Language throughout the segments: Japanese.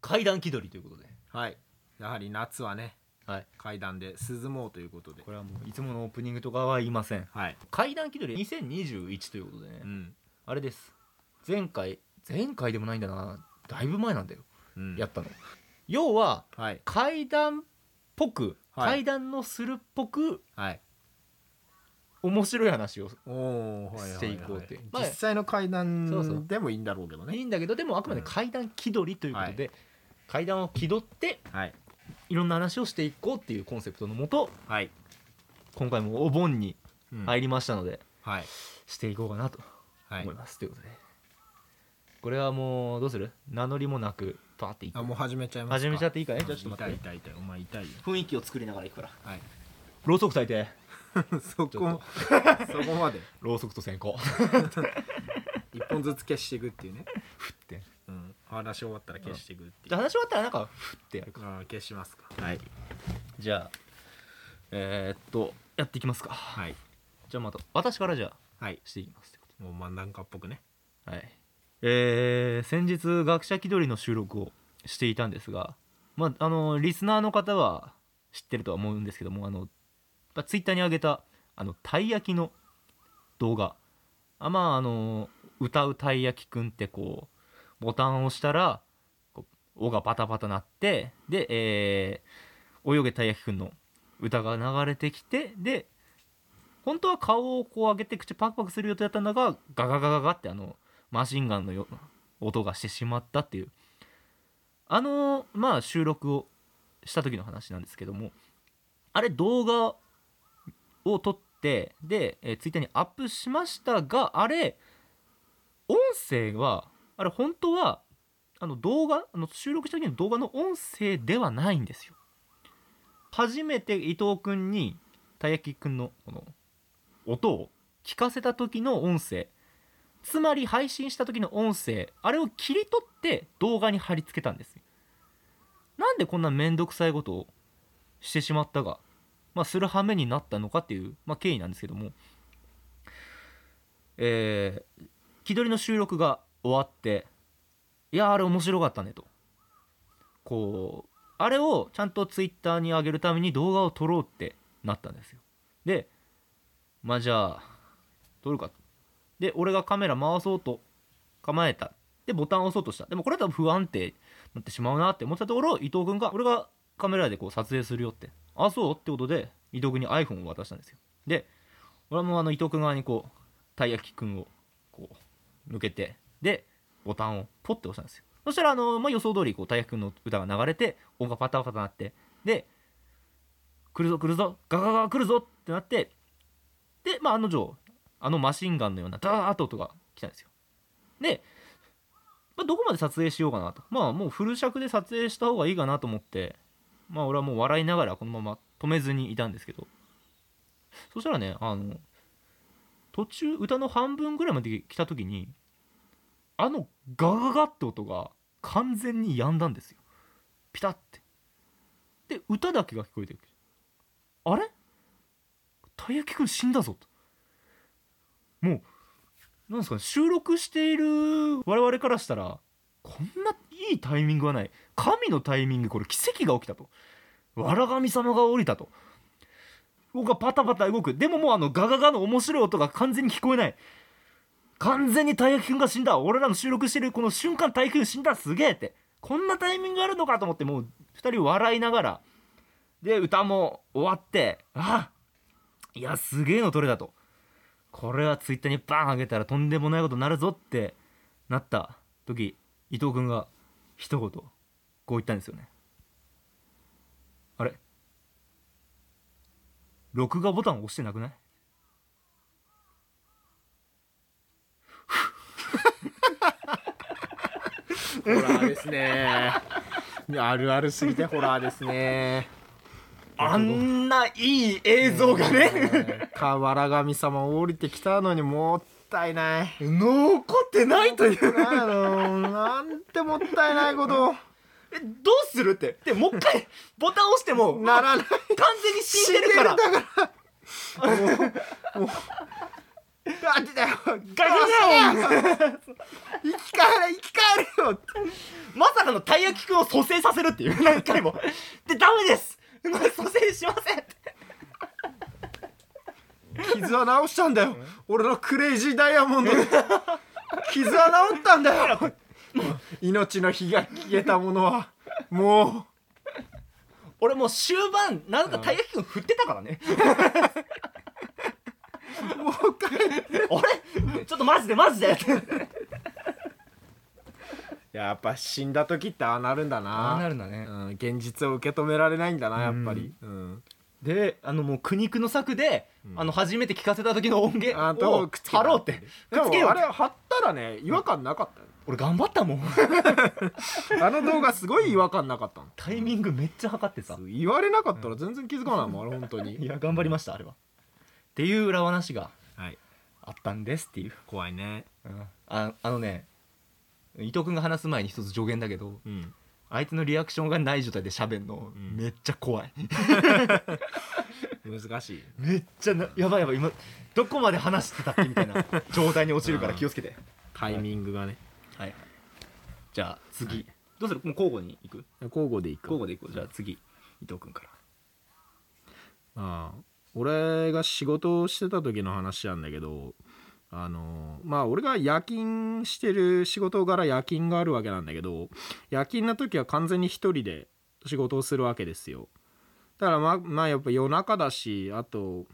階段気取りということで。はい。やはり夏はねはい。階段で涼もうということで。これはもういつものオープニングとかは言いません。はい。階段気取り2021ということでね、うん。あれです。前回前回でもないんだな。だいぶ前なんだよ、うん。やったの。要ははい。階段っぽく、はい。階段のするっぽくはい。面白い話をおおはいはいはいしていこうって。まあ実際の階そうそう。段でもいいんだろうけどね。いいんだけどでもあくまで階段気取りということで、階段を気取ってはい。いろんな話をしていこうっていうコンセプトのもとはい。今回もお盆にうん。入りましたので、はい。していこうかなとはい。思います、ということで。これはもうどうする？名乗りもなくパーっていってあもう始めちゃいますか？始めちゃっていいかい？じゃあちょっと待って。痛い痛い痛い。お前痛いよ。雰囲気を作りながらいくから。はい。ろうそく焚いて。そちょっこ そこまで。ろうそくと線香。一本ずつ消していくっていうね。ふってうん話終わったら消していくっていう。話終わったらなんかふってやるか。あー消しますか。はい。じゃあえー、っとやっていきますか。はい。じゃあまた私からじゃあはい。していきますってこもう漫談家っぽくね。とはい。えー、先日学者気取りの収録をしていたんですがまああのリスナーの方は知ってるとは思うんですけどもあのツイッターに上げたあのたい焼きの動画。あまああの歌うたい焼きくんってこうボタンを押したらこう「お」がパタパタ鳴ってで、えー泳げたい焼きくんの歌が流れてきてで本当は顔をこう上げて口パクパクする予定だったんだがガガガガガってあのマシンガンのよ音がしてしまったっていう。あのまあ収録をした時の話なんですけどもあれ動画を撮ってで、えー、ツイッターにアップしましたがあれ音声はあれ本当はあの動画あの収録した時の動画の音声ではないんですよ。初めて伊藤君にたい焼きくんのこの音を聞かせた時の音声。つまり配信した時の音声。あれを切り取って動画に貼り付けたんですなんでこんな面倒くさいことをしてしまったが、まあ、する羽目になったのかっていう、まあ、経緯なんですけども。えー気取りの収録が終わっていやあれ面白かったねと。こうあれをちゃんとツイッターに上げるために動画を撮ろうってなったんですよ。でまあじゃあ撮るかと。で俺がカメラ回そうと構えた。でボタンを押そうとした。でもこれ多分不安定になってしまうなって思ったところ伊藤君が俺がカメラでこう撮影するよって。あそう？ってことで伊藤君に iPhone を渡したんですよ。で俺もあの伊藤君側にこうたい焼き君をこう向けてでボタンをポッて押したんですよ。そしたらあの、まあ、予想通りこうたい焼き君の歌が流れて音がパタパタなってで来るぞ来るぞガガガ来るぞってなってでまあ案の定あのマシンガンのようなダーッと音が来たんですよ。で、まあ、どこまで撮影しようかなと。まあもうフル尺で撮影した方がいいかなと思ってまあ俺はもう笑いながらこのまま止めずにいたんですけど。そしたらねあの途中歌の半分ぐらいまで来た時にあのガガガって音が完全に止んだんですよ。ピタッて。で歌だけが聞こえてる。あれ？たい焼きくん死んだぞ。ともうなんですかね。収録している我々からしたらこんないいタイミングはない。神のタイミングこれ奇跡が起きたと。わら神様が降りたと。僕がパタパタ動く。でももうあのガガガの面白い音が完全に聞こえない。完全にたい焼きくんが死んだ。俺らの収録してるこの瞬間たい焼きくん死んだ。すげえって。こんなタイミングあるのかと思ってもう2人笑いながら。で歌も終わってあいやすげえの撮れたと。これはツイッターにバーン上げたらとんでもないことになるぞってなった。時伊藤君が一言こう言ったんですよね。あれ？録画ボタン押してなくない？ホラーですね。あるあるすぎてホラーですね。あんないい映像がね。かわら神様降りてきたのにもったいない。残ってないという。あのなんてもったいないこと。をえどうするって？でもう一回ボタン押してもならない。完全に死んでるから。死んでるだから。な んでだよガキだよ生き返れ生き返れよまさかのたい焼きくんを蘇生させるっていう何回もでダメですもう蘇生しません傷は治したんだよ俺のクレイジーダイヤモンドで傷は治ったんだよ命の火が消えたものはもう俺もう終盤なんかたい焼きくん振ってたからねもう一回。俺ちょっとマジでマジで。やっぱ死んだ時ってああなるんだな。るんだね。うん、現実を受け止められないんだなやっぱり、うん。であのもう苦肉の策で、うん。あの初めて聞かせた時の音源あとをくっつけた。貼ろうって。でくっつけようもあれ貼ったらね違和感なかった。よ俺頑張ったもん。あの動画すごい違和感なかったの。タイミングめっちゃ測ってさ言われなかったら全然気づかないもんあれ本当いにや頑張りましたあれはっていう裏話がはい。あったんですっていう、怖いね。ああのね伊藤君が話す前に一つ助言だけどうん。あいつのリアクションがない状態で喋んの、うん。めっちゃ怖い。難しい。めっちゃなやばいやばい今どこまで話してたっけみたいな 状態に落ちるから気をつけて。タイミングがね。はい。じゃあ次、どうする？もう交互に行く？交互でいく。交互で行こうじゃあ次伊藤君から。まあ俺が仕事をしてた時の話なんだけどあのまあ俺が夜勤してる仕事柄夜勤があるわけなんだけど夜勤の時は完全に一人で仕事をするわけですよ。だからまあまあやっぱ夜中だしあと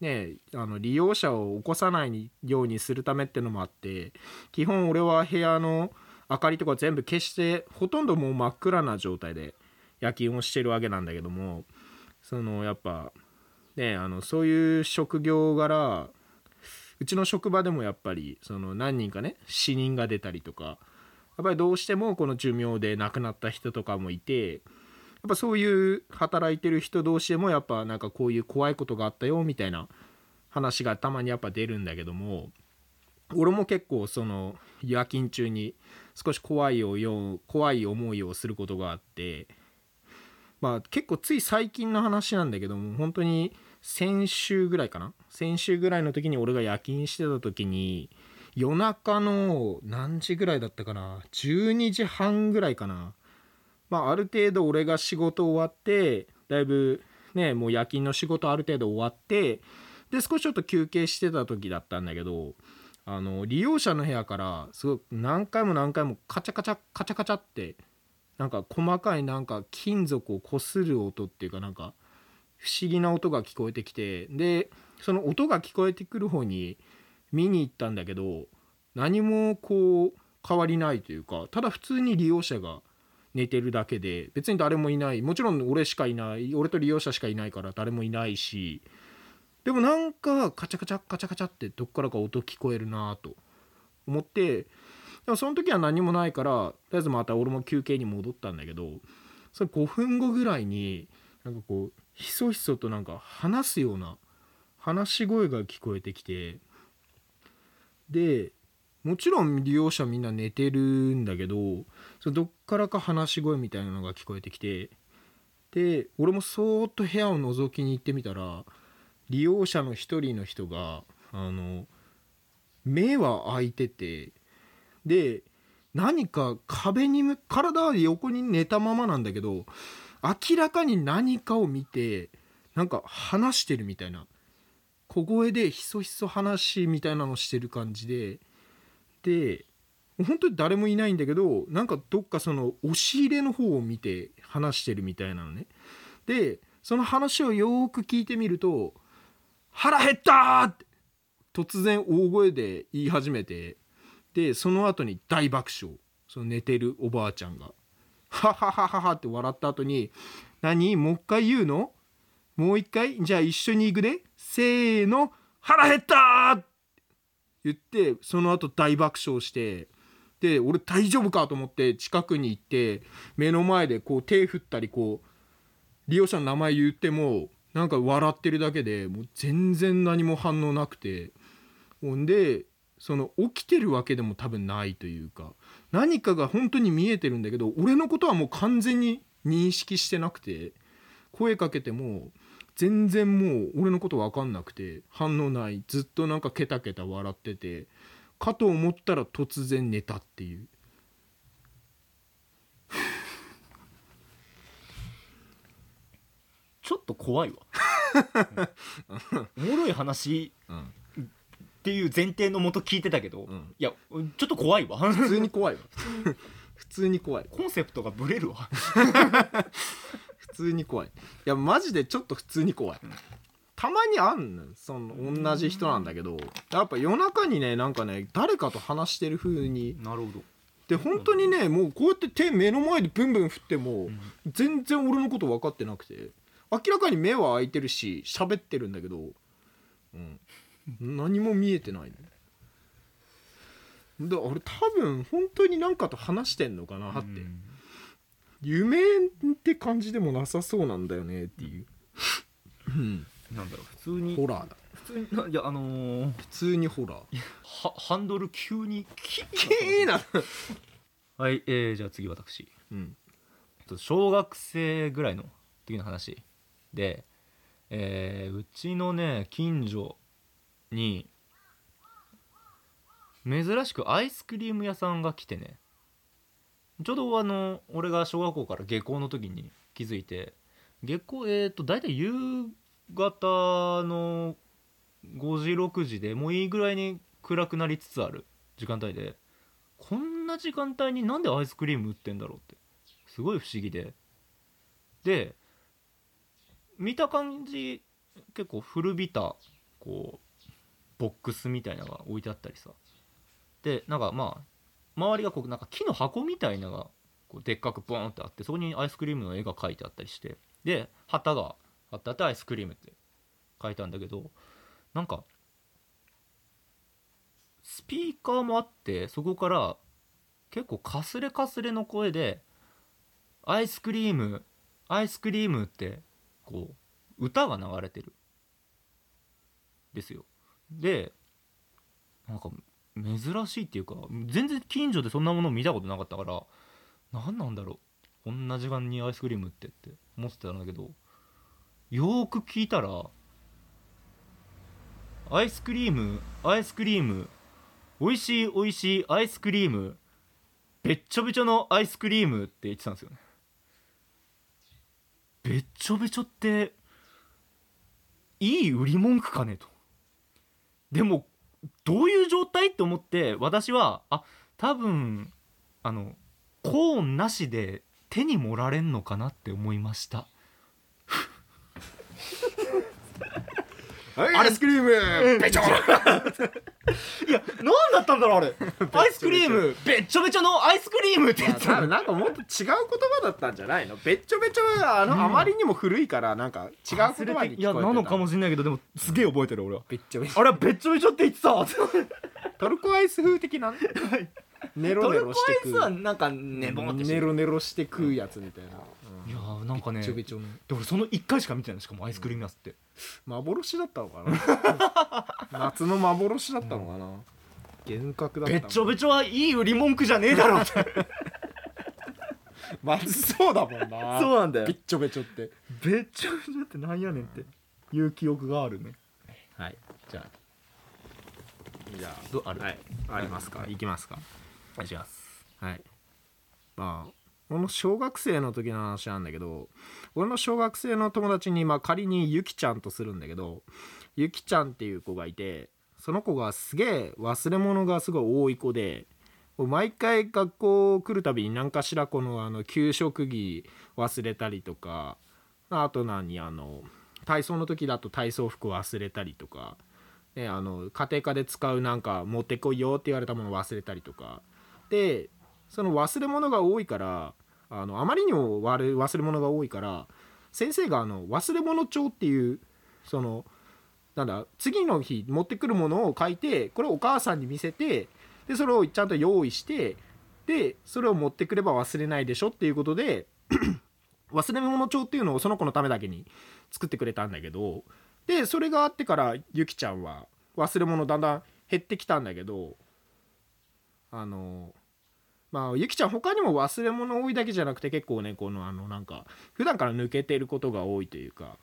ねあの利用者を起こさないようにするためってのもあって基本俺は部屋の明かりとか全部消してほとんどもう真っ暗な状態で夜勤をしてるわけなんだけどもそのやっぱねあのそういう職業柄うちの職場でもやっぱりその何人かね死人が出たりとかやっぱりどうしてもこの寿命で亡くなった人とかもいてやっぱそういう働いてる人同士でもやっぱなんかこういう怖いことがあったよみたいな話がたまにやっぱ出るんだけども俺も結構その夜勤中に少し怖いをよ怖い思いをすることがあってまあ結構つい最近の話なんだけども本当に先週ぐらいかな？先週ぐらいの時に俺が夜勤してた時に夜中の何時ぐらいだったかな？12時半ぐらいかな？まあある程度俺が仕事終わってだいぶねもう夜勤の仕事ある程度終わってで少しちょっと休憩してた時だったんだけどあの利用者の部屋からすごく何回も何回もカチャカチャカチャカチャってなんか細かいなんか金属を擦る音っていうかなんか不思議な音が聞こえてきてでその音が聞こえてくる方に見に行ったんだけど何もこう変わりないというかただ普通に利用者が寝てるだけで別に誰もいない。もちろん俺しかいない。俺と利用者しかいないから誰もいないしでもなんかカチャカチャカチャカチャってどっからか音聞こえるなと思ってでもその時は何もないからとりあえずまた俺も休憩に戻ったんだけどそれ5分後ぐらいになんかこうひそひそとなんか話すような話し声が聞こえてきてでもちろん利用者みんな寝てるんだけどそどっからか話し声みたいなのが聞こえてきてで俺もそーっと部屋を覗きに行ってみたら利用者の一人の人があの目は開いててで何か壁に体は横に寝たままなんだけど明らかに何かを見てなんか話してるみたいな。小声でひそひそ話みたいなのしてる感じで。で本当に誰もいないんだけどなんかどっかその押し入れの方を見て話してるみたいなのね。でその話をよーく聞いてみると「腹減った!」って突然大声で言い始めて。でその後に大爆笑。その寝てるおばあちゃんが「ははははは」って笑った後に「何？もう一回言うの？もう一回？じゃあ一緒に行くね。せーの。腹減った!」って言ってその後大爆笑してで俺大丈夫か？と思って近くに行って目の前でこう手振ったりこう利用者の名前言ってもなんか笑ってるだけでもう全然何も反応なくて。ほんでその起きてるわけでも多分ないというか何かが本当に見えてるんだけど俺のことはもう完全に認識してなくて声かけても全然もう俺のこと分かんなくて反応ないずっとなんかケタケタ笑っててかと思ったら突然寝たっていう。ちょっと怖いわ。おもろい話。うんっていう前提のもと聞いてたけど、うん。いやちょっと怖いわ。普通に怖いわ。普通に。怖い。コンセプトがブレるわ。普通に怖い。いやマジでちょっと普通に怖い、たまにあんのその同じ人なんだけど。やっぱ夜中にねなんかね誰かと話してる風に。なるほど。で本当にねもうこうやって手目の前でブンブン振っても、全然俺のこと分かってなくて。明らかに目は開いてるし喋ってるんだけど、うん、何も見えてないの。で俺多分本当に何かと話してんのかなって、夢って感じでもなさそうなんだよねっていう、うん、なんだろう普通に。ホラーだ。普通にないやあのー、普通にホラー。はハンドル急にキーなはい、えー、じゃあ次私。うん。えっと小学生ぐらいの時の話で、えーうちのね近所に珍しくアイスクリーム屋さんが来てね。ちょうどあの俺が小学校から下校の時に気づいて下校えっ、と大体夕方の5時6時でもういいぐらいに暗くなりつつある時間帯でこんな時間帯になんでアイスクリーム売ってんだろうってすごい不思議で。で見た感じ結構古びたこうボックスみたいなのが置いてあったりさ。でなんかまあ周りがこうなんか木の箱みたいなのがこうでっかくボーンってあってそこにアイスクリームの絵が描いてあったりして。で旗があってあってアイスクリームって書いたんだけどなんかスピーカーもあってそこから結構かすれかすれの声で「アイスクリームアイスクリーム」ってこう歌が流れてる。ですよ。でなんか珍しいっていうか全然近所でそんなもの見たことなかったから何なんだろうこんな時間にアイスクリームってって思ってたんだけどよーく聞いたらアイスクリームアイスクリーム美味しい美味しいアイスクリームべっちょべちょのアイスクリームって言ってたんですよね。べっちょべちょっていい売り文句かねと。でもどういう状態？って思って私はあ多分あのコーンなしで手に盛られんのかなって思いました。アイスクリーム。べちょいや何だったんだろうあれ。アイスクリーム。べっちょべちょのアイスクリームって言ってた。多分なんかもっと違う言葉だったんじゃないの？べっちょべちょはあの、うん。あまりにも古いからなんか違う言葉にいやなのかもしれないけどでもすげえ覚えてる俺。はべっちょべちょ。あれはべっちょべちょって言ってた。トルコアイス風的な？ネロネトルコロしてく。アイスはなんかネボンってネロネロして食うやつみたいな、いやーなんかねべっちょべちょの。で俺その1回しか見てないしかもアイスクリームやつって。幻だったのかな。夏の幻だったのかな、幻覚だったのべっちょべちょはいい売り文句じゃねえだろって。まずそうだもんな。そうなんだよ。べっちょべちょって。べっちょべちょってなんやねんって。いう記憶があるね。はい。じゃあ。じゃあどある？はい。ありますか、い、きますか？お願いします。はい。まあこの小学生の時の話なんだけど俺の小学生の友達にまあ仮にゆきちゃんとするんだけどゆきちゃんっていう子がいてその子がすげえ忘れ物がすごい多い子で毎回学校来るたびに何かしらこのあの給食着忘れたりとかあと何あの体操の時だと体操服忘れたりとか、ね、あの家庭科で使うなんか持ってこいよって言われたもの忘れたりとか。でその忘れ物が多いからあのあまりにも忘れ物が多いから先生があの忘れ物帳っていうそのなんだ次の日持ってくるものを書いてこれをお母さんに見せてでそれをちゃんと用意してでそれを持ってくれば忘れないでしょっていうことで 忘れ物帳っていうのをその子のためだけに作ってくれたんだけどでそれがあってからゆきちゃんは忘れ物だんだん減ってきたんだけどあのまあゆきちゃん他にも忘れ物多いだけじゃなくて結構ねこのあのなんか普段から抜けてることが多いというか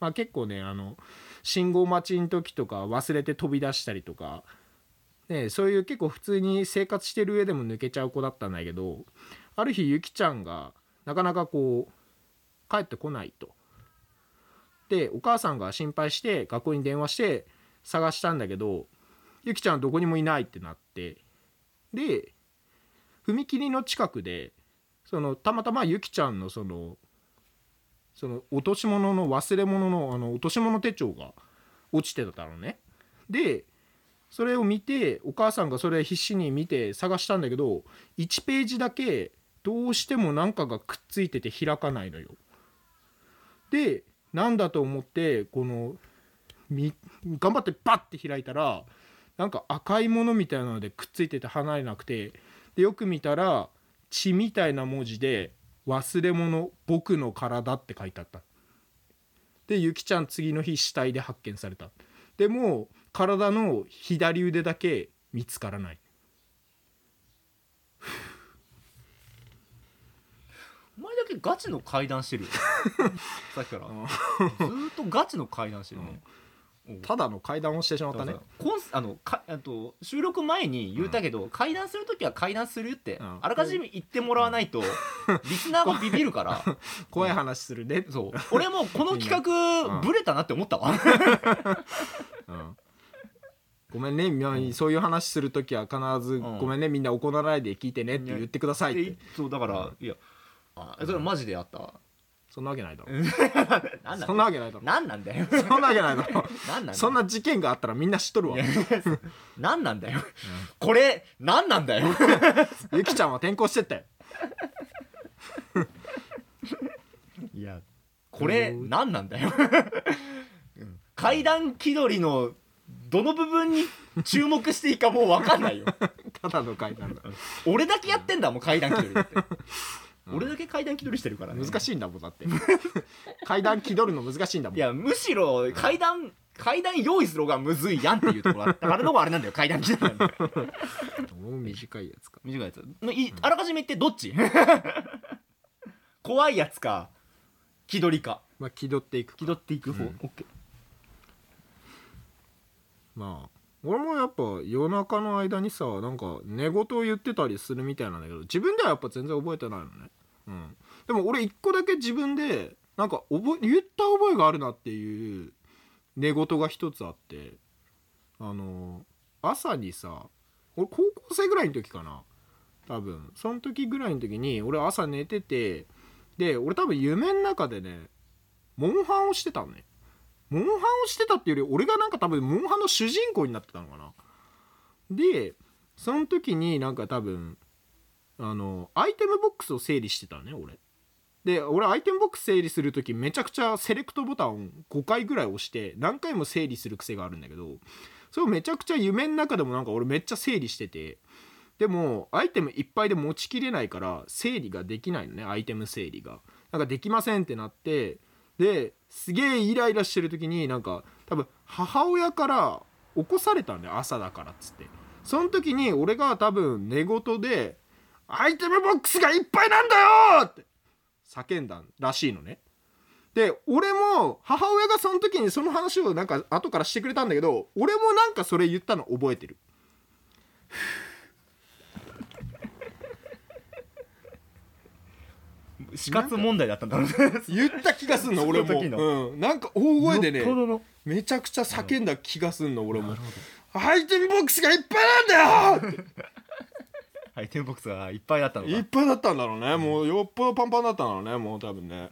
まあ、結構ねあの信号待ちの時とか忘れて飛び出したりとか、ね、そういう結構普通に生活してる上でも抜けちゃう子だったんだけどある日ゆきちゃんがなかなかこう帰ってこないと。でお母さんが心配して学校に電話して探したんだけどゆきちゃんはどこにもいないってなってで踏切の近くでそのたまたまゆきちゃんのそのその落とし物の忘れ物のあの落とし物手帳が落ちてたのね。でそれを見てお母さんがそれ必死に見て探したんだけど1ページだけどうしても何かがくっついてて開かないのよ。でなんだと思ってこの頑張ってパッて開いたらなんか赤いものみたいなのでくっついてて離れなくてでよく見たら血みたいな文字で「忘れ物僕の体」って書いてあった。でゆきちゃん次の日死体で発見された。でも体の左腕だけ見つからない。お前だけガチの階段してるよ。さっきから。ずーっとガチの階段してるね、ただの階段をしてしまったね。コンあのかあと収録前に言ったけど、階段する時は階段するって、うん。あらかじめ言ってもらわないと、リスナーがビビるから。怖い話するね。そう。俺もこの企画、うん。ブレたなって思ったわ。うん。ごめんね。みんなそういう話する時は必ずん「ごめんね。みんな怒らないで聞いてね」って言ってくださいって。でそうだから、いやあそれマジであった？わそんなわけないだろ。なんだそんなわけないだろ。なんなんだよ。そんなわけないだろ。なんなんだよ。そんな事件があったらみんな知っとるわ。いやなんなんだよ、これなんなんだよ。ゆきちゃんは転校してったよいやこれうん。なんなんだよ。うん。階段気取りのどの部分に注目していいかもう分かんないよ。ただの階段だ。俺だけやってんだもん階段気取りって、俺だけ階段気取りしてるからね。難しいんだもんだって。階段気取るの難しいんだもん。いやむしろ階段階段用意する方がむずいやんっていうところ。だったからのがあれなんだよ。階段気取りなんだよもう短いやつか。短いやつ。いあらかじめ言ってどっち？怖いやつか気取りか。まあ気取っていく気取っていく方、うん。オッケー。まあ俺もやっぱ夜中の間にさなんか寝言を言ってたりするみたいなんだけど自分ではやっぱ全然覚えてないのね、うん、でも俺一個だけ自分でなんか覚え言った覚えがあるなっていう寝言が一つあってあの朝にさ俺高校生ぐらいの時かな。多分。その時ぐらいの時に俺朝寝ててで俺多分夢の中でねモンハンをしてたのね。モンハンをしてたっていうより俺がなんか多分モンハンの主人公になってたのかな。でその時になんか多分あのアイテムボックスを整理してたね俺。で俺アイテムボックス整理する時めちゃくちゃセレクトボタンを5回ぐらい押して何回も整理する癖があるんだけどそれをめちゃくちゃ夢の中でもなんか俺めっちゃ整理しててでもアイテムいっぱいで持ちきれないから整理ができないのねアイテム整理が。なんかできませんってなってですげえイライラしてる時になんか多分母親から起こされたんだよ朝だからっつって。その時に俺が多分寝言で「アイテムボックスがいっぱいなんだよ!」って。叫んだらしいのね。で俺も母親がその時にその話をなんか後からしてくれたんだけど俺もなんかそれ言ったの覚えてる。死活問題だったんだろうね。言った気がすんの 俺も。うん、なんか大声でねめちゃくちゃ叫んだ気がすんの俺も。アイテムボックスがいっぱいなんだよアイテムボックスがいっぱいだったのか。いっぱいだったんだろうね。もうよっぽどパンパンだったんだろうねもう多分ね。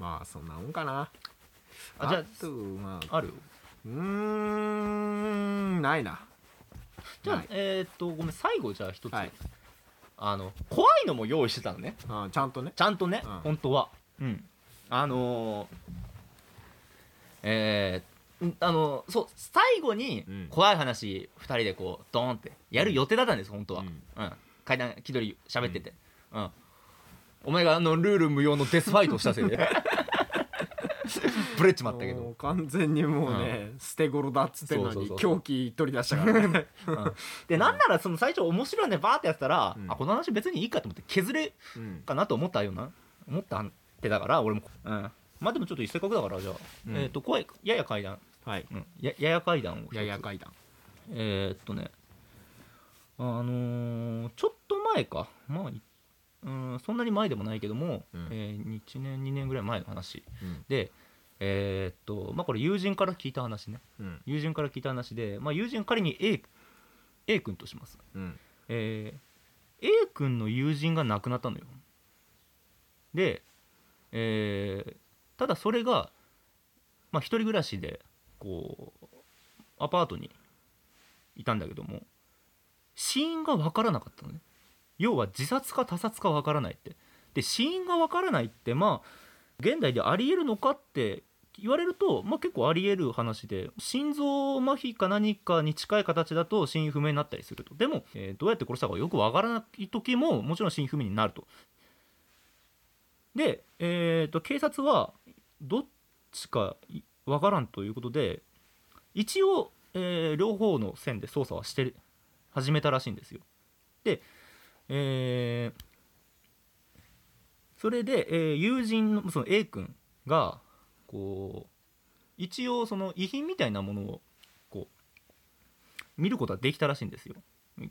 まあそんなもんかな。あじゃあとまあある？ようーんないな。じゃあえーっとごめん最後じゃあ一つ、はい。あの怖いのも用意してたのね。あちゃんとね。ちゃんとね、うん。本当は。うん。あのーえーんあのそう最後にうん。怖い話2人でこうドーンってやる予定だったんです本当は、ううん。ん階段気取り喋ってて、うん。お前があのルール無用のデスファイトをしたせいで。ブレっちまったけもどう完全にもうね、捨て頃だっつってんのにそうそうそう。狂気取り出したからね。でなんならその最初面白いねバーってやってたら、うん。あこの話別にいいかと思って削れうん。かなと思ったような思ったってだから俺も、うん、まあでもちょっとせっかくだからじゃあ、うん。えっ、と声やや階段、はい。うん、ややや階段を。やや階段えーっとね。あのーちょっと前か。まあいうんそんなに前でもないけども、うん。えー1年2年ぐらい前の話。うん。でえーっとまあこれ友人から聞いた話ね。うん。友人から聞いた話で、まあ、友人仮に A, A 君とします。うん。えー A 君の友人が亡くなったのよ。で、えーただそれが、まあ、一人暮らしでこうアパートにいたんだけども死因が分からなかったのね。要は自殺か他殺か分からないって。で死因が分からないってまあ現代でありえるのかって言われると、まあ、結構ありえる話で心臓麻痺か何かに近い形だと死因不明になったりすると。でも、えーどうやって殺したかよくわからない時ももちろん死因不明になると。で、えー、と警察はどっちかわからんということで一応、えー両方の線で捜査はして始めたらしいんですよで、えーそれで、えー友人のその A 君がこう一応その遺品みたいなものをこう見ることはできたらしいんですよ。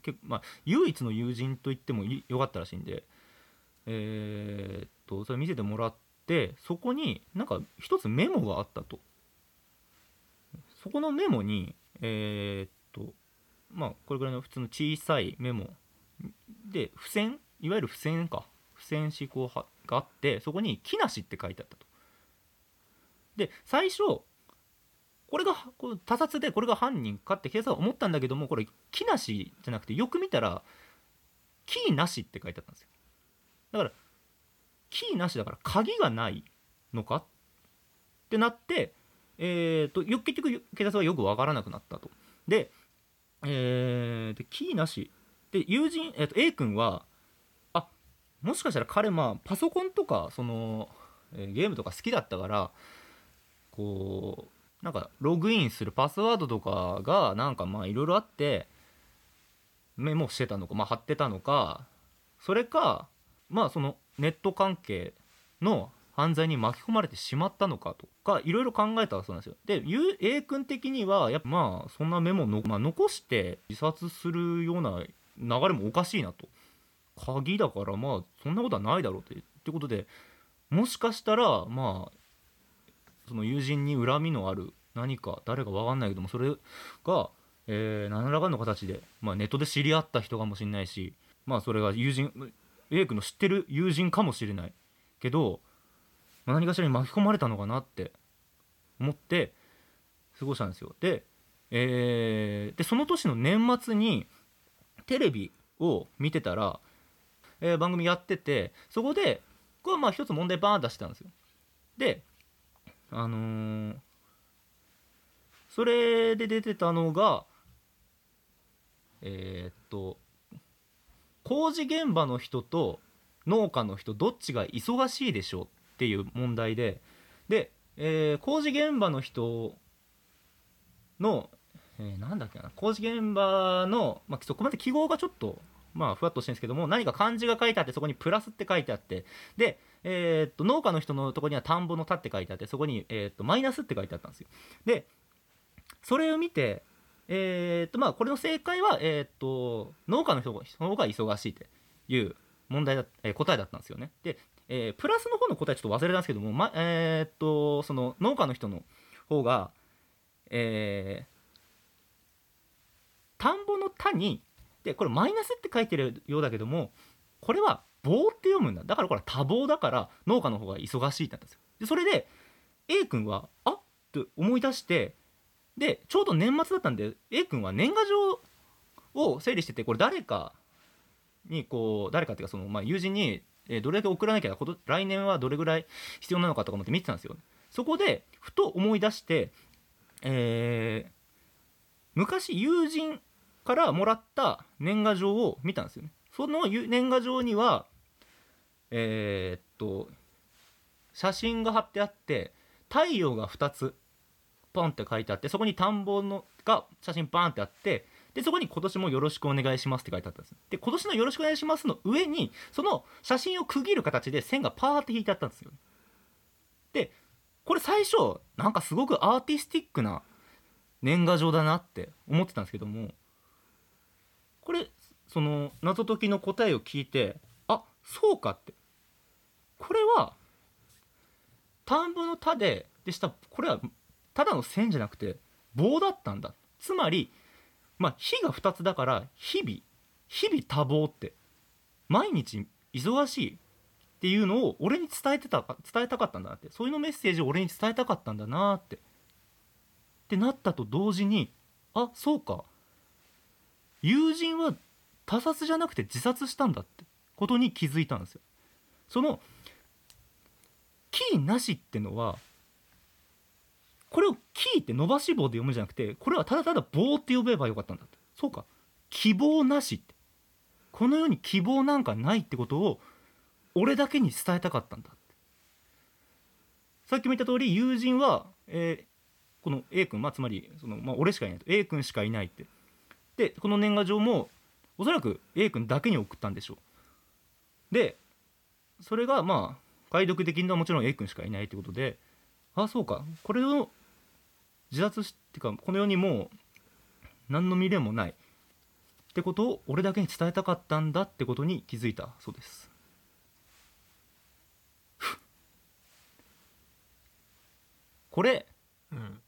結構まあ、唯一の友人と言ってもよかったらしいんで、えーっとそれ見せてもらってそこになんか一つメモがあったと。そこのメモにえーっとまあこれぐらいの普通の小さいメモで付箋いわゆる付箋か付箋紙こうはがあってそこに「木梨」って書いてあったと。で最初これがこ他殺でこれが犯人かって警察は思ったんだけどもこれ木なしじゃなくてよく見たらキーなしって書いてあったんですよだからキーなしだから鍵がないのかってなってえー、とよ結局警察はよく分からなくなったと。で,、えーでキーなし。で友人、えー、と A 君はあもしかしたら彼まあパソコンとかその、えーゲームとか好きだったからこうなんかログインするパスワードとかがなんかまあいろいろあってメモしてたのか、まあ、貼ってたのかそれかまあそのネット関係の犯罪に巻き込まれてしまったのかとかいろいろ考えたそうなんですよ。で A 君的にはやっぱまあそんなメモの、まあ、残して自殺するような流れもおかしいなと。鍵だからまあそんなことはないだろうってってことでもしかしたらまあその友人に恨みのある何か誰か分かんないけどもそれが、えー何らかの形で、まあ、ネットで知り合った人かもしれないしまあそれが友人 A 君の知ってる友人かもしれないけど、何かしらに巻き込まれたのかなって思って過ごしたんですよ。で,、えーでその年の年末にテレビを見てたら、えー番組やっててそこでこれはまあ一つ問題バーン出してたんですよ。であのーそれで出てたのがえーっと工事現場の人と農家の人どっちが忙しいでしょうっていう問題でで、えー工事現場の人の、えーなんだっけな工事現場の、まあ、そこまで記号がちょっとまあふわっとしてるんですけども何か漢字が書いてあってそこにプラスって書いてあってで、えっと農家の人のところには田んぼの田って書いてあってそこに、えっとマイナスって書いてあったんですよ。でそれを見てえっとまあこれの正解は、えっと農家の人の方が忙しいっていう問題だ、え答えだったんですよね。で、えープラスの方の答えちょっと忘れたんですけども、まえーっとその農家の人の方がえー田んぼの田にでこれマイナスって書いてるようだけどもこれは棒って読むんだ。だからこれは多棒だから農家の方が忙しいってなったんですよ。でそれで A 君はあっって思い出してでちょうど年末だったんで A 君は年賀状を整理しててこれ誰かにこう誰かっていうかその、まあ、友人に、えーどれだけ送らなきゃこと来年はどれぐらい必要なのかとか思って見てたんですよ。そこでふと思い出してえー昔友人からもらった年賀状を見たんですよね。その年賀状にはえーっと写真が貼ってあって太陽が2つポンって書いてあってそこに田んぼのが写真バーンってあってでそこに今年もよろしくお願いしますって書いてあったんですで今年のよろしくお願いしますの上にその写真を区切る形で線がパーって引いてあったんですよでこれ最初なんかすごくアーティスティックな年賀状だなって思ってたんですけどもこれその謎解きの答えを聞いてあそうかって。これは田んぼの田ででしたこれはただの線じゃなくて棒だったんだ。つまりまあ日が2つだから日々日々多忙って毎日忙しいっていうのを俺に伝えてた伝えたかったんだなって。そういうのメッセージを俺に伝えたかったんだなって。ってなったと同時にあそうか。友人は他殺じゃなくて自殺したんだってことに気づいたんですよ。そのキーなしってのはこれをキーって伸ばし棒で読むんじゃなくてこれはただただ棒って呼べばよかったんだって。そうか。希望なしって。この世に希望なんかないってことを俺だけに伝えたかったんだって。さっきも言った通り友人は、えーこの A 君、まあ、つまりその、まあ、俺しかいないと。A 君しかいないって。でこの年賀状もおそらく A 君だけに送ったんでしょう。でそれがまあ解読的にはもちろん A 君しかいないってことでああそうか。これを自殺しっていうかこの世にもう何の未練もないってことを俺だけに伝えたかったんだってことに気づいたそうです。これうん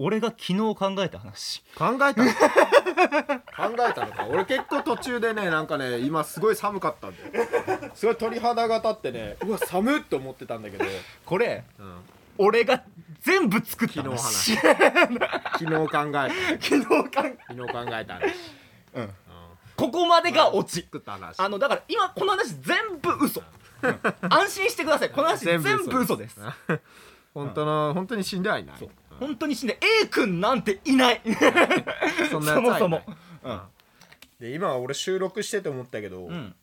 俺が昨日考えた話。考えたの？考えたのか？俺結構途中でねなんかね今すごい寒かったんだよ すごい鳥肌が立ってねうわ寒っって思ってたんだけど、これうん、俺が全部作った昨日話。昨日考えた。昨日かん、昨日考えたね、うん、うん、ここまでがオチ。作った話。あのだから今この話全部嘘、うん。安心してください。この話全部嘘です。本当の本当に死んではい。ないうん。本当に死んで A 君なんていない。そんなやつはいない。そもそも。うん。で今俺収録してて思ったけど、うん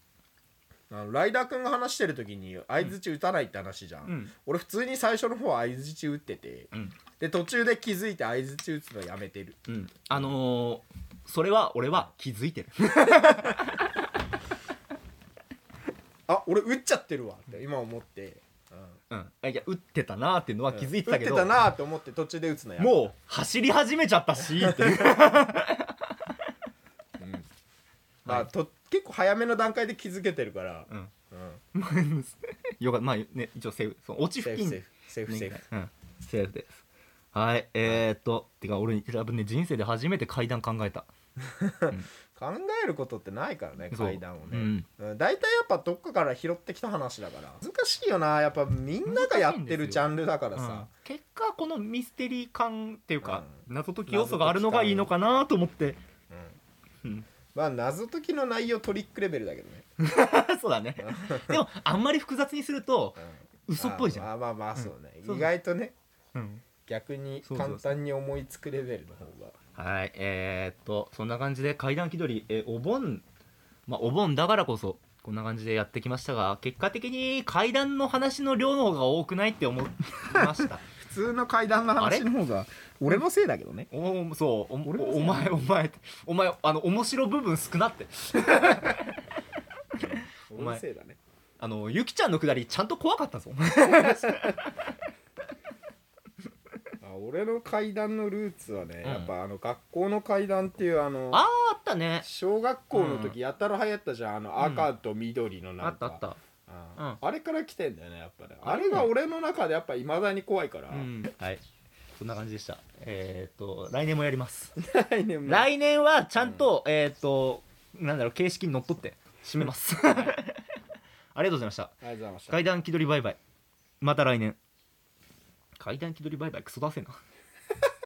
あのライダーくんが話してる時に相づち打たないって話じゃん、うん。俺普通に最初の方相づち打っててうん。で途中で気づいて相づち打つのやめてる。うん。あのーそれは俺は気づいてる。あ俺打っちゃってるわって今思って、うん。いや打ってたなーっていうのは気づいて打ってたけどたなーって思って途中で打つのやめもう走り始めちゃったしって まあ、と結構早めの段階で気づけてるから、うん。うん。よかった。まあね一応セーフその落ち付近。セーフセーフセーフセーフ。うん。セーフです。はい。えー、っとてか俺多分ね人生で初めて怪談考えた。考えることってないからねそう。怪談をね、うん。うん、大体やっぱどっかから拾ってきた話だから。難しいよな。やっぱみんながやってるジャンルだからうん。さ、結果このミステリー感っていうか、う謎解き要素があるのがいいのかなと思って、うん。うん、まあ謎解きの内容トリックレベルだけどね、そうだね。でもあんまり複雑にすると、うん。嘘っぽいじゃん。まあまあまあそうね、そう意外とねうん、逆に簡単に思いつくレベルの方が。はいえー、っとそんな感じで階段気取り、えーお盆。まあお盆だからこそこんな感じでやってきましたが結果的に階段の話の量の方が多くないって思いました。普 通の階段の話の方が俺のせいだけどね。おそうお俺もそうお前お前お前あの面白部分少なって。お 俺前のせいだね。あのゆきちゃんのくだりちゃんと怖かったぞ。あ俺の階段のルーツはね、うん。やっぱあの学校の階段っていうあのあーあったね。小学校の時やたら流行ったじゃん。あのうん。赤と緑のなんか、あったあったうん。うんあれから来てんだよねやっぱね。あれあれが俺の中でやっぱいまだに怖いから、うん。はい。そんな感じでした。えーっと来年もやります。来年も。来年はちゃんと、えーっとなんだろう形式にのっとって締めます。ありがとうございました。ありがとうございました。階段気取りバイバイ。また来年。階段気取りバイバイクソ出せな